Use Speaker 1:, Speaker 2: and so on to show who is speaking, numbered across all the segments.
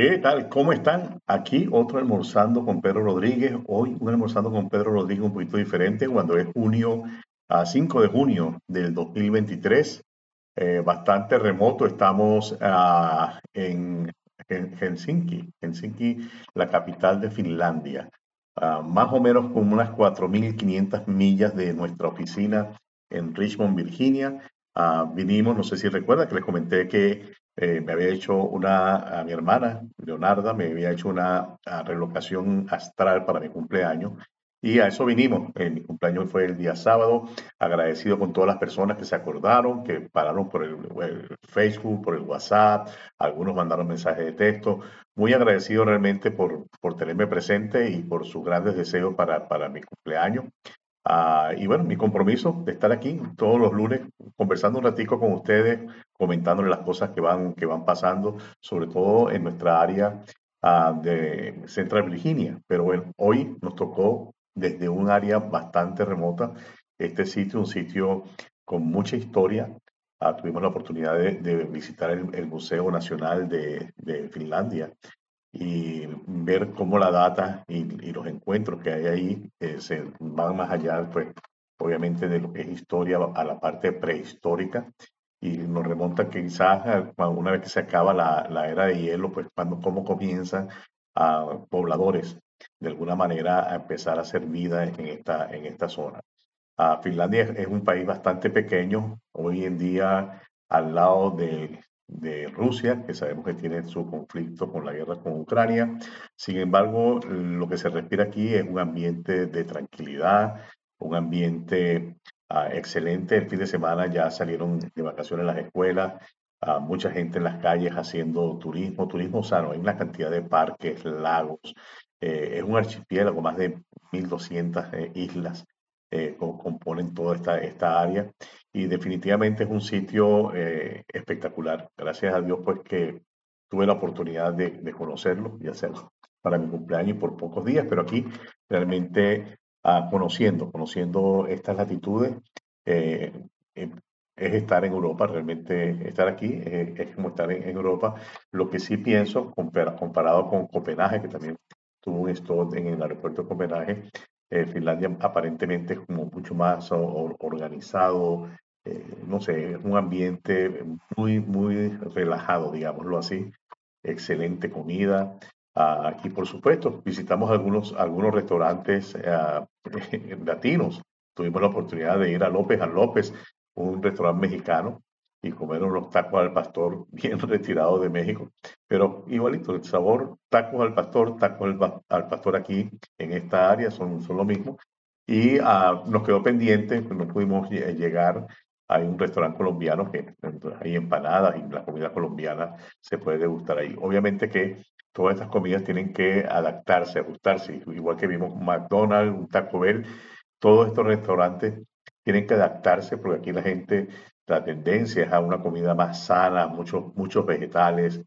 Speaker 1: ¿Qué tal? ¿Cómo están? Aquí otro almorzando con Pedro Rodríguez. Hoy un almorzando con Pedro Rodríguez un poquito diferente cuando es junio, a 5 de junio del 2023. Eh, bastante remoto. Estamos ah, en, Helsinki, Helsinki, la capital de Finlandia. Ah, más o menos como unas 4.500 millas de nuestra oficina en Richmond, Virginia. Ah, vinimos, no sé si recuerda que les comenté que eh, me había hecho una, a mi hermana, Leonarda, me había hecho una relocación astral para mi cumpleaños. Y a eso vinimos. Eh, mi cumpleaños fue el día sábado. Agradecido con todas las personas que se acordaron, que pararon por el, Facebook, por el WhatsApp. Algunos mandaron mensajes de texto. Muy agradecido realmente por, por tenerme presente y por sus grandes deseos para, para mi cumpleaños. Ah, y bueno, mi compromiso de estar aquí todos los lunes conversando un ratico con ustedes, comentándole las cosas que van, que van pasando, sobre todo en nuestra área ah, de Central Virginia. Pero bueno, hoy nos tocó desde un área bastante remota este sitio, un sitio con mucha historia. Ah, tuvimos la oportunidad de, visitar el, Museo Nacional de Finlandia y ver cómo la data y, los encuentros que hay ahí eh, se van más allá, pues obviamente de lo que es historia a la parte prehistórica y nos remonta quizás una vez que se acaba la, la era de hielo, pues cuando, cómo comienzan a pobladores de alguna manera a empezar a hacer vida en esta, en esta zona. Uh, Finlandia es, un país bastante pequeño, hoy en día al lado de, de Rusia, que sabemos que tiene su conflicto con la guerra con Ucrania. Sin embargo, lo que se respira aquí es un ambiente de tranquilidad, un ambiente ah, excelente. El fin de semana ya salieron de vacaciones las escuelas, uh, mucha gente en las calles haciendo turismo, turismo sano. Hay una cantidad de parques, lagos. Eh, es un archipiélago, más de 1.200 eh, islas eh, componen toda esta, esta área y definitivamente es un sitio eh, espectacular. Gracias a Dios pues que tuve la oportunidad de, conocerlo y hacerlo para mi cumpleaños por pocos días, pero aquí realmente ah, conociendo, conociendo estas latitudes, eh, es estar en Europa, realmente estar aquí es como estar en, Europa. Lo que sí pienso, comparado con Copenhague, que también tuvo un stop en el aeropuerto de Copenhague, eh, Finlandia aparentemente es como mucho más organizado, eh, no sé, un ambiente muy, muy relajado, digámoslo así. Excelente comida. Ah, y por supuesto, visitamos algunos, algunos restaurantes ah, latinos. Tuvimos la oportunidad de ir a López a López, un restaurante mexicano, y comer unos tacos al pastor bien retirados de México. Pero igualito, el sabor, tacos al pastor, tacos al, pastor aquí en esta área son, son lo mismo. Y ah, nos quedó pendiente, pues no pudimos llegar. Hay un restaurante colombiano que hay empanadas y la comida colombiana se puede degustar ahí. Obviamente que todas estas comidas tienen que adaptarse, ajustarse. Igual que vimos McDonald's, un Taco Bell, todos estos restaurantes tienen que adaptarse porque aquí la gente la tendencia es a una comida más sana, muchos, muchos vegetales,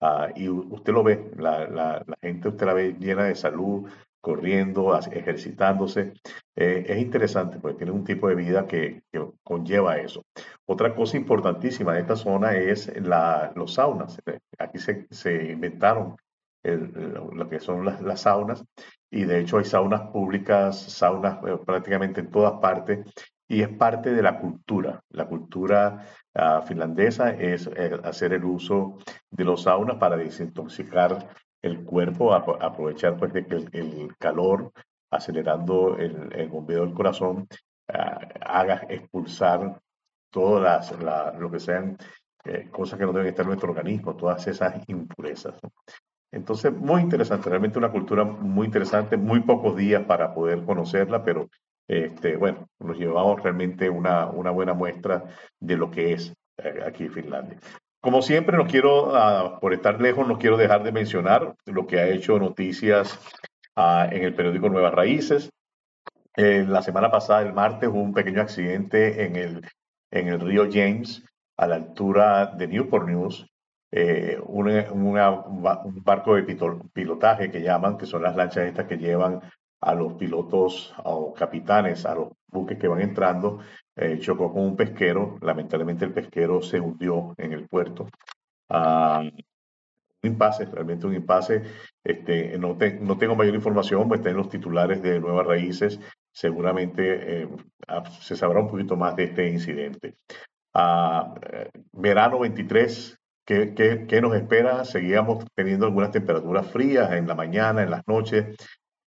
Speaker 1: ah, y usted lo ve, la, la, gente usted la ve llena de salud, corriendo, ejercitándose. Eh, es interesante porque tiene un tipo de vida que, conlleva eso. Otra cosa importantísima en esta zona es la, los saunas. Aquí se, inventaron lo que son las, las, saunas y de hecho hay saunas públicas, saunas eh, prácticamente en todas partes y es parte de la cultura. La cultura ah, finlandesa es eh, hacer el uso de los saunas para desintoxicar el cuerpo, aprovechar pues, de que el, calor, acelerando el, bombeo del corazón, ah, haga expulsar todas las, lo que sean eh, cosas que no deben estar en nuestro organismo, todas esas impurezas. Entonces, muy interesante, realmente una cultura muy interesante, muy pocos días para poder conocerla, pero este, bueno, nos llevamos realmente una, una buena muestra de lo que es eh, aquí Finlandia. Como siempre, no quiero, ah, por estar lejos, no quiero dejar de mencionar lo que ha hecho noticias ah, en el periódico Nuevas Raíces. Eh, la semana pasada, el martes, hubo un pequeño accidente en el, en el río James, a la altura de Newport News. Eh, un barco de pilotaje que llaman, que son las lanchas estas que llevan a los pilotos o capitanes, a los buques que van entrando, eh, chocó con un pesquero. Lamentablemente el pesquero se hundió en el puerto. Ah, impasse, realmente un impasse. Este, no, no tengo mayor información, pues estén los titulares de Nuevas Raíces. Seguramente eh, se sabrá un poquito más de este incidente. a eh, verano 23, ¿qué, ¿qué, qué, nos espera? Seguíamos teniendo algunas temperaturas frías en la mañana, en las noches,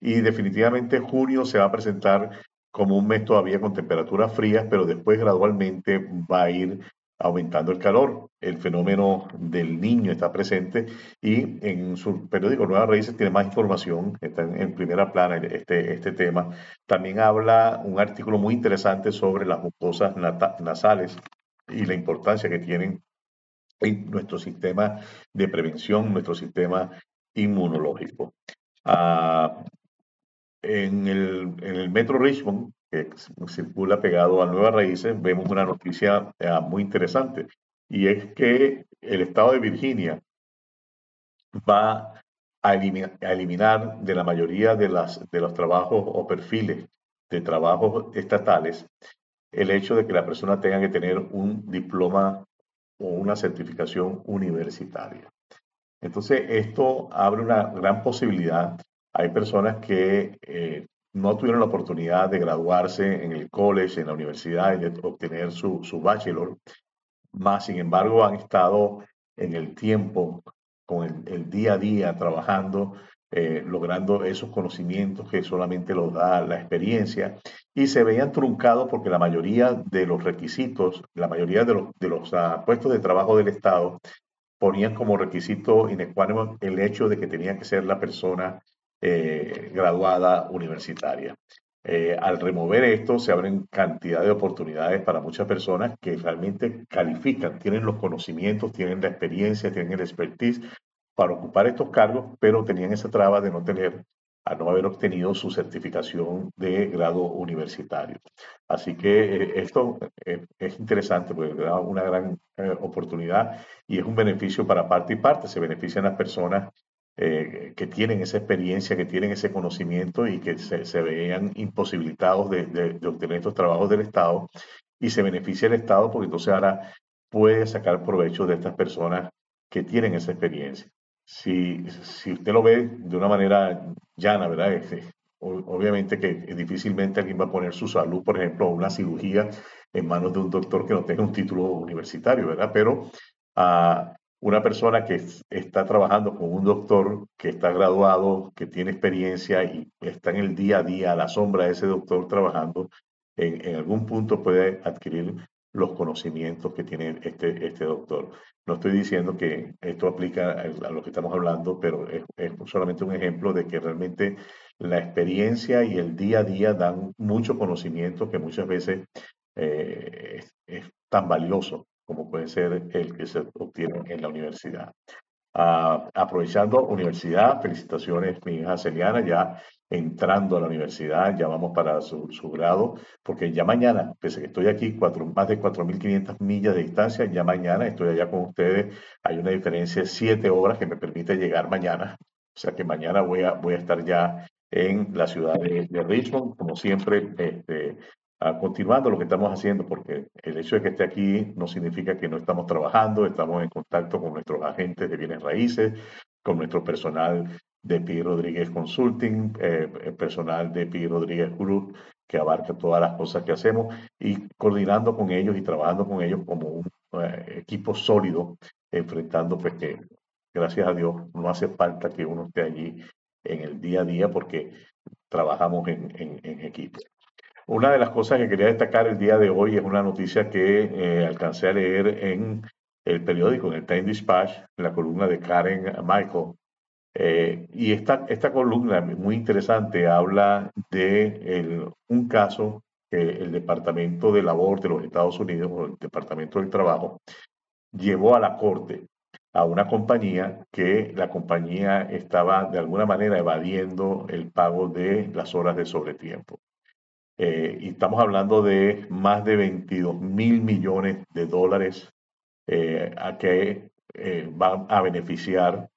Speaker 1: y definitivamente junio se va a presentar como un mes todavía con temperaturas frías, pero después gradualmente va a ir aumentando el calor. El fenómeno del niño está presente y en su periódico Nuevas Raíces tiene más información, está en, primera plana este, este tema. También habla un artículo muy interesante sobre las mucosas nasales y la importancia que tienen en nuestro sistema de prevención, nuestro sistema inmunológico. Ah, en, el, en el Metro Richmond, que circula pegado a Nuevas Raíces, vemos una noticia eh, muy interesante y es que el estado de Virginia va a eliminar, de la mayoría de, las, de los trabajos o perfiles de trabajos estatales el hecho de que la persona tenga que tener un diploma o una certificación universitaria. Entonces, esto abre una gran posibilidad. Hay personas que eh, no tuvieron la oportunidad de graduarse en el college, en la universidad y de obtener su, su bachelor, más sin embargo han estado en el tiempo, con el, día a día, trabajando, eh, logrando esos conocimientos que solamente los da la experiencia y se veían truncados porque la mayoría de los requisitos, la mayoría de los, de los uh, puestos de trabajo del Estado ponían como requisito inecuánime el hecho de que tenía que ser la persona eh, graduada universitaria. Eh, al remover esto, se abren cantidad de oportunidades para muchas personas que realmente califican, tienen los conocimientos, tienen la experiencia, tienen el expertise para ocupar estos cargos, pero tenían esa traba de no tener, a no haber obtenido su certificación de grado universitario. Así que eh, esto es interesante porque da una gran oportunidad y es un beneficio para parte y parte. Se benefician las personas eh, que tienen esa experiencia, que tienen ese conocimiento y que se, veían imposibilitados de, obtener estos trabajos del Estado y se beneficia el Estado porque entonces ahora puede sacar provecho de estas personas que tienen esa experiencia. Si, si usted lo ve de una manera llana, ¿verdad? obviamente que difícilmente alguien va a poner su salud, por ejemplo, una cirugía en manos de un doctor que no tenga un título universitario, ¿verdad? Pero uh, una persona que está trabajando con un doctor que está graduado, que tiene experiencia y está en el día a día a la sombra de ese doctor trabajando, en, algún punto puede adquirir los conocimientos que tiene este, este doctor. No estoy diciendo que esto aplica a lo que estamos hablando, pero es, solamente un ejemplo de que realmente la experiencia y el día a día dan mucho conocimiento que muchas veces eh, es tan valioso como puede ser el que se obtiene en la universidad. Ah, aprovechando universidad, felicitaciones mi hija Celiana, ya entrando a la universidad, ya vamos para su, grado, porque ya mañana, pese que estoy aquí cuatro, más de 4.500 millas de distancia, ya mañana estoy allá con ustedes, hay una diferencia de 7 horas que me permite llegar mañana, o sea que mañana voy a, voy a estar ya en la ciudad de, de Richmond, como siempre, este, continuando lo que estamos haciendo, porque el hecho de que esté aquí no significa que no estamos trabajando, estamos en contacto con nuestros agentes de bienes raíces, con nuestro personal de Pi Rodríguez Consulting, eh, personal de Pi Rodríguez Group, que abarca todas las cosas que hacemos, y coordinando con ellos y trabajando con ellos como un eh, equipo sólido, enfrentando pues que, gracias a Dios, no hace falta que uno esté allí en el día a día porque trabajamos en equipo. Una de las cosas que quería destacar el día de hoy es una noticia que eh, alcancé a leer en el periódico, en el Time Dispatch, en la columna de Karen Michael. Eh, y esta, esta columna, muy interesante, habla de un caso que el Departamento de Labor de los Estados Unidos, o el Departamento del Trabajo, llevó a la corte a una compañía que la compañía estaba de alguna manera evadiendo el pago de las horas de sobretiempo. Eh, y estamos hablando de más de 22 mil millones de dólares eh, a que eh, van a beneficiar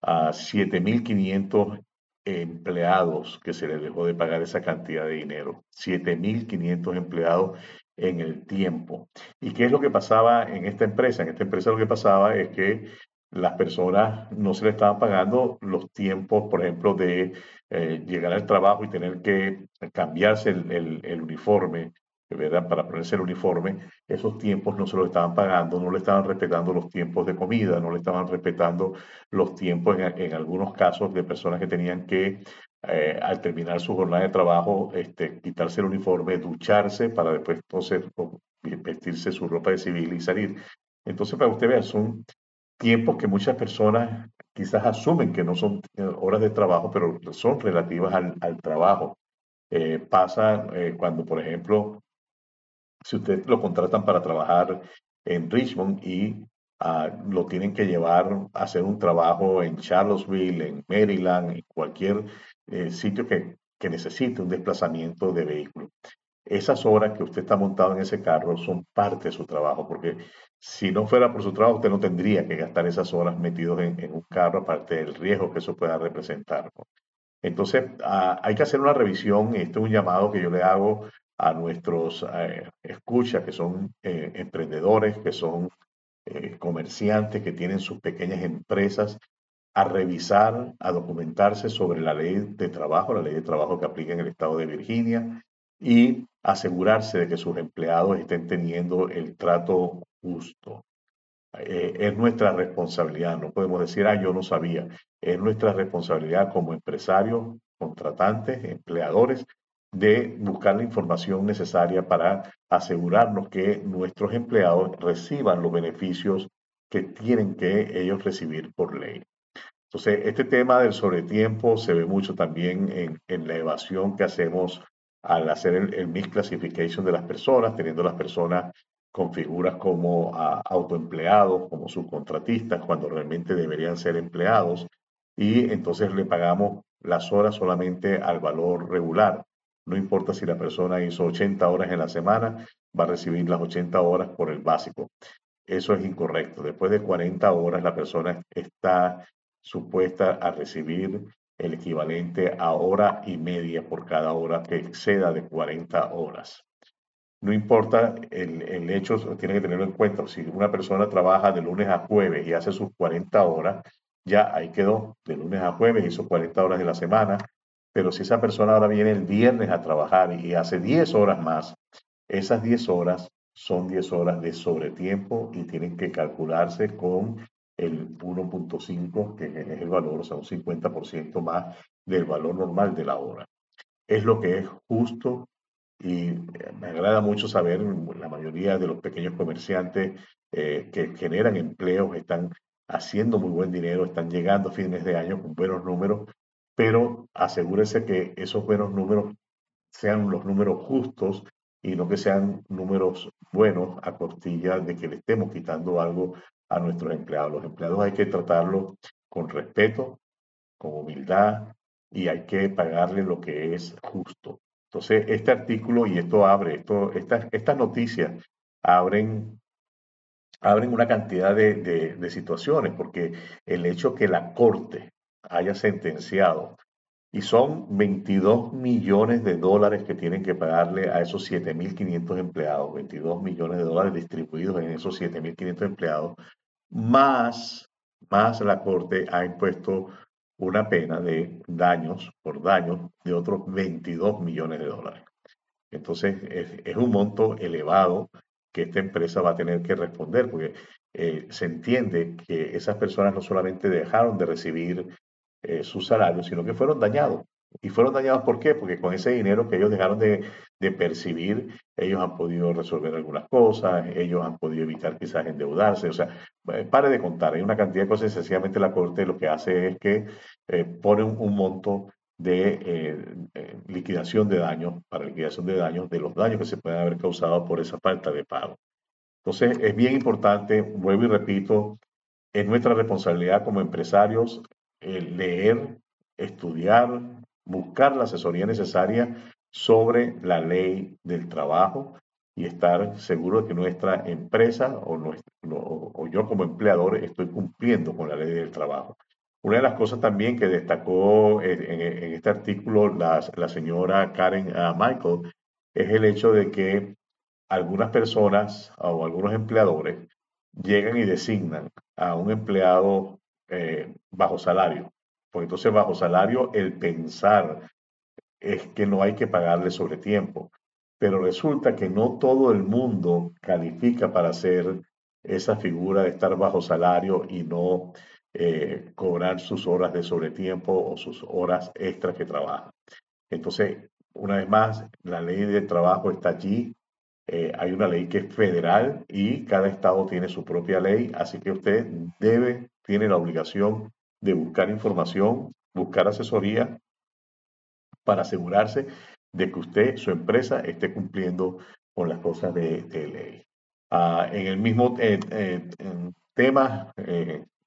Speaker 1: a 7.500 empleados que se les dejó de pagar esa cantidad de dinero. 7.500 empleados en el tiempo. ¿Y qué es lo que pasaba en esta empresa? En esta empresa lo que pasaba es que las personas no se le estaban pagando los tiempos, por ejemplo, de eh, llegar al trabajo y tener que cambiarse el, uniforme, ¿verdad? Para ponerse el uniforme, esos tiempos no se lo estaban pagando, no le estaban respetando los tiempos de comida, no le estaban respetando los tiempos en, algunos casos de personas que tenían que, eh, al terminar su jornada de trabajo, este, quitarse el uniforme, ducharse para después entonces vestirse su ropa de civil y salir. Entonces, para usted vea, son tiempos que muchas personas quizás asumen que no son eh, horas de trabajo, pero son relativas al, trabajo. Eh, pasa eh, cuando, por ejemplo, si usted lo contratan para trabajar en Richmond y ah, lo tienen que llevar a hacer un trabajo en Charlottesville, en Maryland, en cualquier sitio que, que necesite un desplazamiento de vehículo esas horas que usted está montado en ese carro son parte de su trabajo, porque si no fuera por su trabajo, usted no tendría que gastar esas horas metidos en, un carro, aparte del riesgo que eso pueda representar. Entonces, ah, hay que hacer una revisión. Este es un llamado que yo le hago a nuestros eh, escuchas, que son eh, emprendedores, que son eh, comerciantes, que tienen sus pequeñas empresas, a revisar, a documentarse sobre la ley de trabajo, la ley de trabajo que aplica en el estado de Virginia, y asegurarse de que sus empleados estén teniendo el trato justo. Eh, es nuestra responsabilidad, no podemos decir, ah, yo no sabía. Es nuestra responsabilidad como empresarios, contratantes, empleadores, de buscar la información necesaria para asegurarnos que nuestros empleados reciban los beneficios que tienen que ellos recibir por ley. Entonces, este tema del sobretiempo se ve mucho también en, la evasión que hacemos al hacer el, el misclassification de las personas, teniendo las personas con figuras como autoempleados, como subcontratistas, cuando realmente deberían ser empleados, y entonces le pagamos las horas solamente al valor regular. No importa si la persona hizo 80 horas en la semana, va a recibir las 80 horas por el básico. Eso es incorrecto. Después de 40 horas, la persona está supuesta a recibir el equivalente a hora y media por cada hora que exceda de 40 horas. No importa el, el hecho, tiene que tenerlo en cuenta. Si una persona trabaja de lunes a jueves y hace sus 40 horas, ya ahí quedó, de lunes a jueves hizo 40 horas de la semana. Pero si esa persona ahora viene el viernes a trabajar y hace 10 horas más, esas 10 horas son 10 horas de sobretiempo y tienen que calcularse con el 1.5, que es el valor, o sea, un 50% más del valor normal de la hora. Es lo que es justo y me agrada mucho saber, la mayoría de los pequeños comerciantes eh, que generan empleos están haciendo muy buen dinero, están llegando a fines de año con buenos números, pero asegúrese que esos buenos números sean los números justos y no que sean números buenos a costilla de que le estemos quitando algo a nuestros empleados. Los empleados hay que tratarlos con respeto, con humildad y hay que pagarles lo que es justo. Entonces, este artículo y esto abre, esto, estas, estas noticias abren, abren una cantidad de, de situaciones, porque el hecho que la Corte haya sentenciado y son 22 millones de dólares que tienen que pagarle a esos 7.500 empleados, 22 millones de dólares distribuidos en esos 7.500 empleados, más, más la Corte ha impuesto una pena de daños por daños de otros 22 millones de dólares. Entonces, es, un monto elevado que esta empresa va a tener que responder, porque eh, se entiende que esas personas no solamente dejaron de recibir eh, su salario, sino que fueron dañados. Y fueron dañados ¿por qué? Porque con ese dinero que ellos dejaron de, percibir, ellos han podido resolver algunas cosas, ellos han podido evitar quizás endeudarse. O sea, eh, pare de contar, hay una cantidad de cosas. Sencillamente la Corte lo que hace es que eh, pone un, monto de liquidación de daños, para liquidación de daños, de los daños que se pueden haber causado por esa falta de pago. Entonces, es bien importante, vuelvo y repito, es nuestra responsabilidad como empresarios leer, estudiar, buscar la asesoría necesaria sobre la ley del trabajo y estar seguro de que nuestra empresa o, yo como empleador estoy cumpliendo con la ley del trabajo. Una de las cosas también que destacó en, este artículo la, la señora Karen ah, Michael es el hecho de que algunas personas o algunos empleadores llegan y designan a un empleado eh, bajo salario. Porque entonces bajo salario el pensar es que no hay que pagarle sobre tiempo. Pero resulta que no todo el mundo califica para hacer esa figura de estar bajo salario y no eh, cobrar sus horas de sobretiempo o sus horas extras que trabaja. Entonces, una vez más, la ley de trabajo está allí. Eh, hay una ley que es federal y cada estado tiene su propia ley, así que usted debe, tiene la obligación de buscar información, buscar asesoría para asegurarse de que usted, su empresa, esté cumpliendo con las cosas de, ley. Ah, en el mismo eh, tema,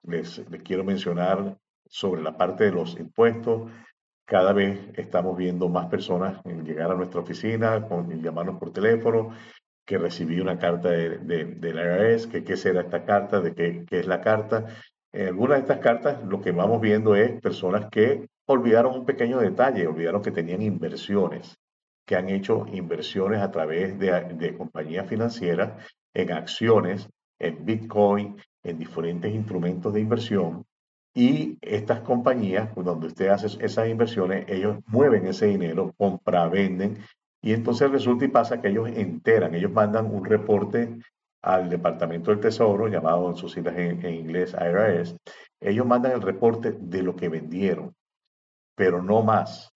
Speaker 1: les, quiero mencionar sobre la parte de los impuestos. Cada vez estamos viendo más personas llegar a nuestra oficina, con, llamarnos por teléfono, que recibí una carta de, de, la IRS, que qué será esta carta, de qué, qué es la carta. En algunas de estas cartas lo que vamos viendo es personas que olvidaron un pequeño detalle, olvidaron que tenían inversiones, que han hecho inversiones a través de, compañías financieras en acciones, en Bitcoin, en diferentes instrumentos de inversión. Y estas compañías, pues, donde usted hace esas inversiones, ellos mueven ese dinero, compra, venden y entonces resulta y pasa que ellos enteran, ellos mandan un reporte al Departamento del Tesoro, llamado en sus siglas en inglés IRS, ellos mandan el reporte de lo que vendieron, pero no más.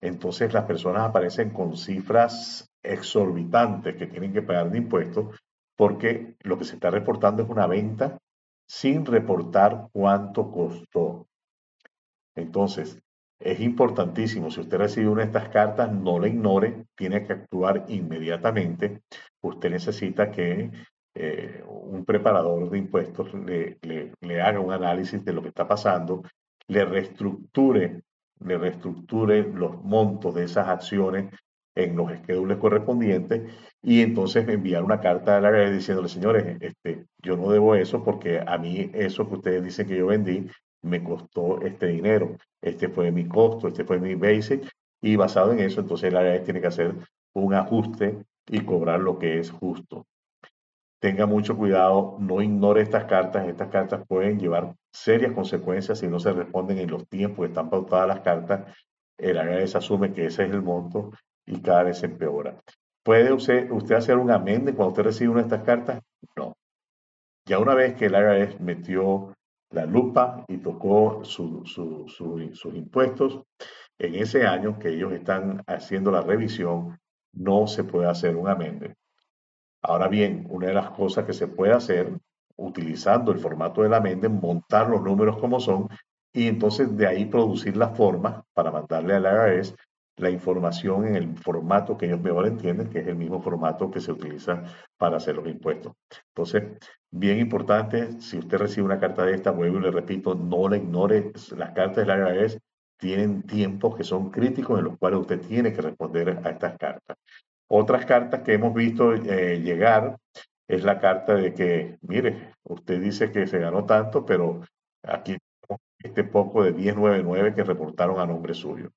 Speaker 1: Entonces las personas aparecen con cifras exorbitantes que tienen que pagar de impuestos porque lo que se está reportando es una venta sin reportar cuánto costó. Entonces, es importantísimo, si usted recibe una de estas cartas, no la ignore, tiene que actuar inmediatamente. Usted necesita que eh, un preparador de impuestos le, le, haga un análisis de lo que está pasando, le reestructure, le reestructure los montos de esas acciones en los esquedules correspondientes y entonces enviar una carta a la red diciéndole, señores, este, yo no debo eso porque a mí eso que ustedes dicen que yo vendí me costó este dinero, este fue mi costo, este fue mi basic y basado en eso entonces la red tiene que hacer un ajuste y cobrar lo que es justo. Tenga mucho cuidado, no ignore estas cartas, estas cartas pueden llevar serias consecuencias si no se responden en los tiempos que están pautadas las cartas. El ARS asume que ese es el monto y cada vez se empeora. ¿Puede usted, usted hacer un amende cuando usted recibe una de estas cartas? No. Ya una vez que el IRS metió la lupa y tocó sus impuestos, en ese año que ellos están haciendo la revisión, no se puede hacer un amende. Ahora bien, una de las cosas que se puede hacer utilizando el formato de la amende, montar los números como son y entonces de ahí producir la forma para mandarle al IRS la información en el formato que ellos mejor entienden, que es el mismo formato que se utiliza para hacer los impuestos. Entonces, bien importante, si usted recibe una carta de esta, vuelvo y le repito, no la ignore. Las cartas del IRS tienen tiempos que son críticos en los cuales usted tiene que responder a estas cartas. Otras cartas que hemos visto eh, llegar es la carta de que, mire, usted dice que se ganó tanto, pero aquí este poco de 1099 que reportaron a nombre suyo.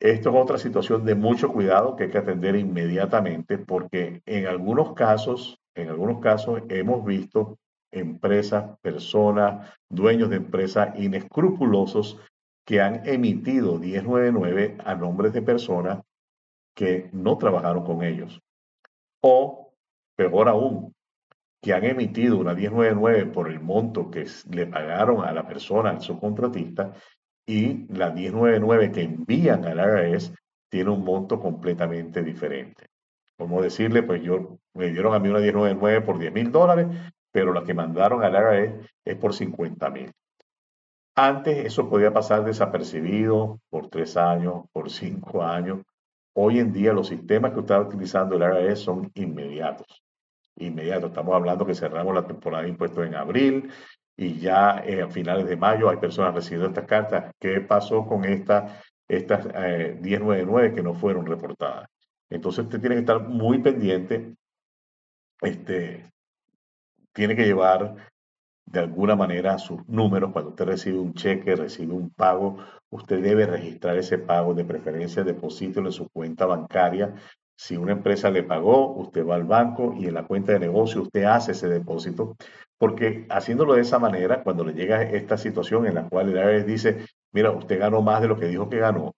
Speaker 1: Esto es otra situación de mucho cuidado que hay que atender inmediatamente porque en algunos casos, en algunos casos hemos visto empresas, personas, dueños de empresas inescrupulosos que han emitido 1099 a nombres de personas que no trabajaron con ellos. O, peor aún, que han emitido una 1099 por el monto que le pagaron a la persona, al subcontratista, y la 1099 que envían al IRS tiene un monto completamente diferente. Como decirle, pues yo me dieron a mí una 1099 por 10 mil dólares, pero la que mandaron al IRS es por 50 mil. Antes eso podía pasar desapercibido por tres años, por cinco años. Hoy en día los sistemas que está utilizando el IRS son inmediatos. Inmediatos. Estamos hablando que cerramos la temporada de impuestos en abril y ya eh, a finales de mayo hay personas recibiendo estas cartas. ¿Qué pasó con esta, estas 1099 eh, que no fueron reportadas? Entonces usted tiene que estar muy pendiente, este, tiene que llevar de alguna manera sus números. Cuando usted recibe un cheque, recibe un pago, usted debe registrar ese pago, de preferencia deposítelo en su cuenta bancaria. Si una empresa le pagó, usted va al banco y en la cuenta de negocio usted hace ese depósito, porque haciéndolo de esa manera, cuando le llega esta situación en la cual el IRS dice, mira, usted ganó más de lo que dijo que ganó,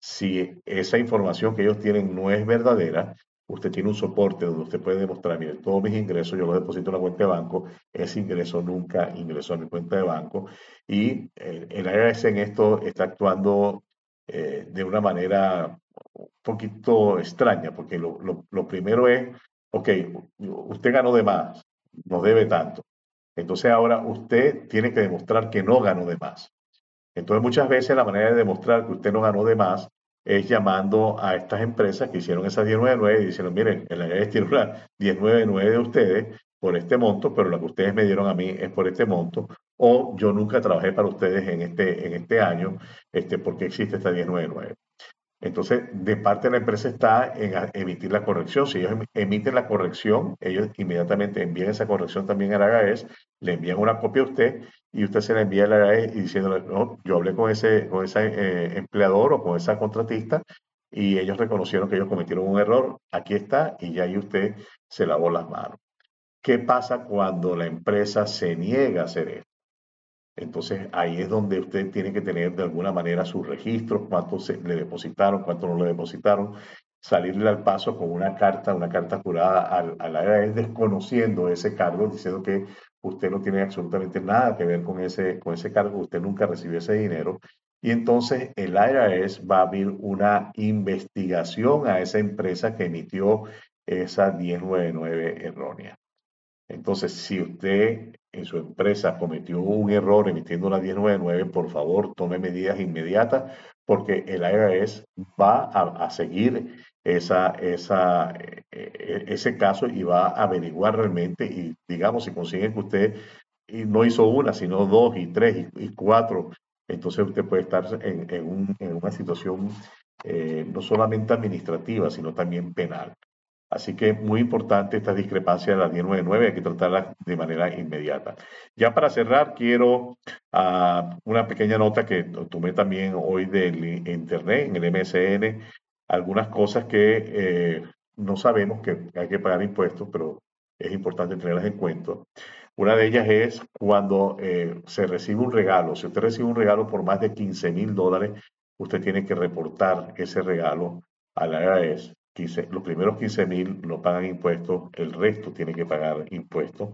Speaker 1: si esa información que ellos tienen no es verdadera, usted tiene un soporte donde usted puede demostrar, mire, todos mis ingresos yo los deposito en la cuenta de banco, ese ingreso nunca ingresó a mi cuenta de banco y el IRS en esto está actuando eh, de una manera un poquito extraña, porque lo, primero es, ok, usted ganó de más, no debe tanto. Entonces ahora usted tiene que demostrar que no ganó de más. Entonces muchas veces la manera de demostrar que usted no ganó de más es llamando a estas empresas que hicieron esas 1099 y diciendo, miren, el IRS tiene una 1099 de ustedes por este monto, pero lo que ustedes me dieron a mí es por este monto, o yo nunca trabajé para ustedes en este, en este año, este, porque existe esta 1099. Entonces, de parte de la empresa está en emitir la corrección. Si ellos em, emiten la corrección, ellos inmediatamente envían esa corrección también al AGAES, le envían una copia a usted y usted se la envía al AGAES y diciéndole, no, yo hablé con ese, con ese eh, empleador o con esa contratista y ellos reconocieron que ellos cometieron un error. Aquí está y ya ahí usted se lavó las manos. ¿Qué pasa cuando la empresa se niega a hacer esto? Entonces ahí es donde usted tiene que tener de alguna manera sus registros, cuánto se, le depositaron, cuánto no le depositaron, salirle al paso con una carta, una carta jurada al, al desconociendo ese cargo, diciendo que usted no tiene absolutamente nada que ver con ese, con ese cargo, usted nunca recibió ese dinero. Y entonces el IRS va a abrir una investigación a esa empresa que emitió esa 1099 errónea. Entonces, si usted en su empresa cometió un error emitiendo una 1099, por favor tome medidas inmediatas porque el IRS va a, seguir esa, e, e, ese caso y va a averiguar realmente y digamos si consiguen que usted no hizo una, sino dos y tres y, cuatro, entonces usted puede estar en, una situación eh, no solamente administrativa, sino también penal. Así que muy importante esta discrepancia de la 1099, hay que tratarla de manera inmediata. Ya para cerrar, quiero uh, una pequeña nota que tomé también hoy del Internet, en el MSN, algunas cosas que eh, no sabemos que hay que pagar impuestos, pero es importante tenerlas en cuenta. Una de ellas es cuando eh, se recibe un regalo. Si usted recibe un regalo por más de 15 mil dólares, usted tiene que reportar ese regalo a la IRS los primeros 15 mil no pagan impuestos, el resto tiene que pagar impuestos.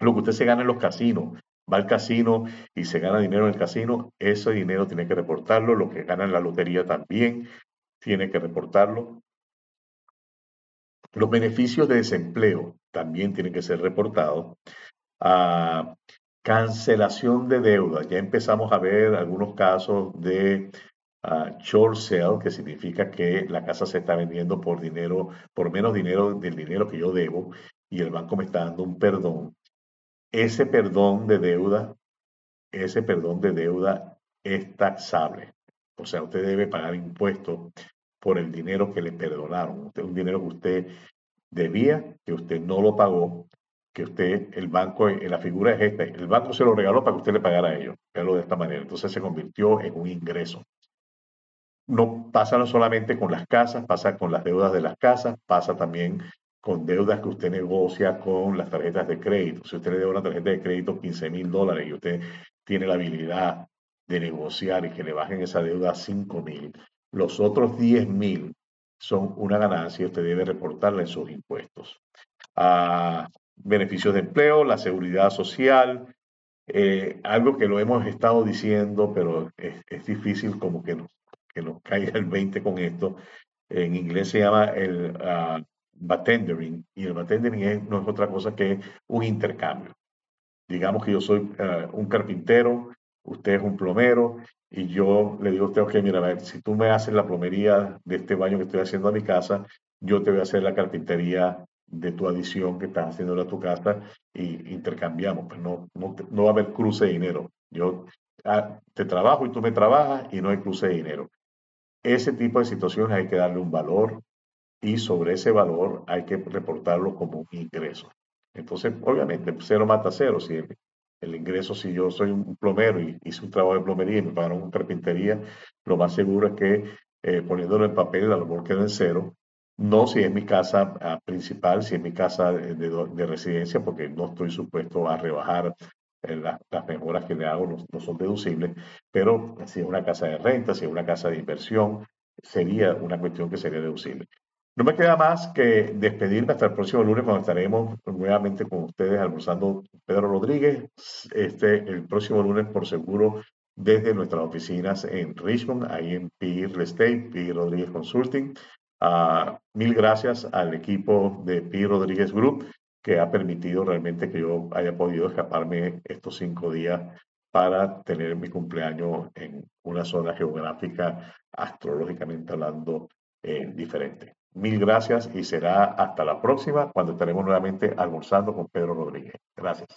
Speaker 1: Lo que usted se gana en los casinos, va al casino y se gana dinero en el casino, ese dinero tiene que reportarlo. Lo que gana en la lotería también tiene que reportarlo. Los beneficios de desempleo también tienen que ser reportados. Ah, cancelación de deuda. Ya empezamos a ver algunos casos de short sale, que significa que la casa se está vendiendo por dinero, por menos dinero del dinero que yo debo y el banco me está dando un perdón. Ese perdón de deuda, ese perdón de deuda es taxable. O sea, usted debe pagar impuestos por el dinero que le perdonaron. Usted, un dinero que usted debía, que usted no lo pagó, que usted, el banco, la figura es esta, el banco se lo regaló para que usted le pagara a ellos, de esta manera. Entonces se convirtió en un ingreso no pasa no solamente con las casas, pasa con las deudas de las casas, pasa también con deudas que usted negocia con las tarjetas de crédito. Si usted le da una tarjeta de crédito 15 mil dólares y usted tiene la habilidad de negociar y que le bajen esa deuda a 5 mil, los otros 10 mil son una ganancia y usted debe reportarle en sus impuestos. a beneficios de empleo, la seguridad social, eh, algo que lo hemos estado diciendo, pero es, es difícil como que nos que nos caiga el 20 con esto. En inglés se llama el uh, y el bartendering no es otra cosa que un intercambio. Digamos que yo soy ah, un carpintero, usted es un plomero y yo le digo a usted, ok, mira, a ver, si tú me haces la plomería de este baño que estoy haciendo a mi casa, yo te voy a hacer la carpintería de tu adición que estás haciendo a tu casa y intercambiamos. Pues no, no, no va a haber cruce de dinero. Yo ah, te trabajo y tú me trabajas y no hay cruce de dinero. Ese tipo de situaciones hay que darle un valor y sobre ese valor hay que reportarlo como un ingreso. Entonces, obviamente, cero mata cero. Si el, ingreso, si yo soy un plomero y hice un trabajo de plomería y me pagaron una carpintería, lo más seguro es que eh, poniéndolo en papel, a lo mejor queda en cero, no si es mi casa ah, principal, si es mi casa de, residencia, porque no estoy supuesto a rebajar las mejoras que le hago, no, son deducibles, pero si es una casa de renta, si es una casa de inversión, sería una cuestión que sería deducible. No me queda más que despedirme hasta el próximo lunes cuando estaremos nuevamente con ustedes almorzando Pedro Rodríguez. Este, el próximo lunes, por seguro, desde nuestras oficinas en Richmond, ahí en PI Real Estate, PI Rodríguez Consulting. Uh, mil gracias al equipo de PI Rodríguez Group que ha permitido realmente que yo haya podido escaparme estos cinco días para tener mi cumpleaños en una zona geográfica astrológicamente hablando eh, diferente. Mil gracias y será hasta la próxima cuando estaremos nuevamente almorzando con Pedro Rodríguez. Gracias.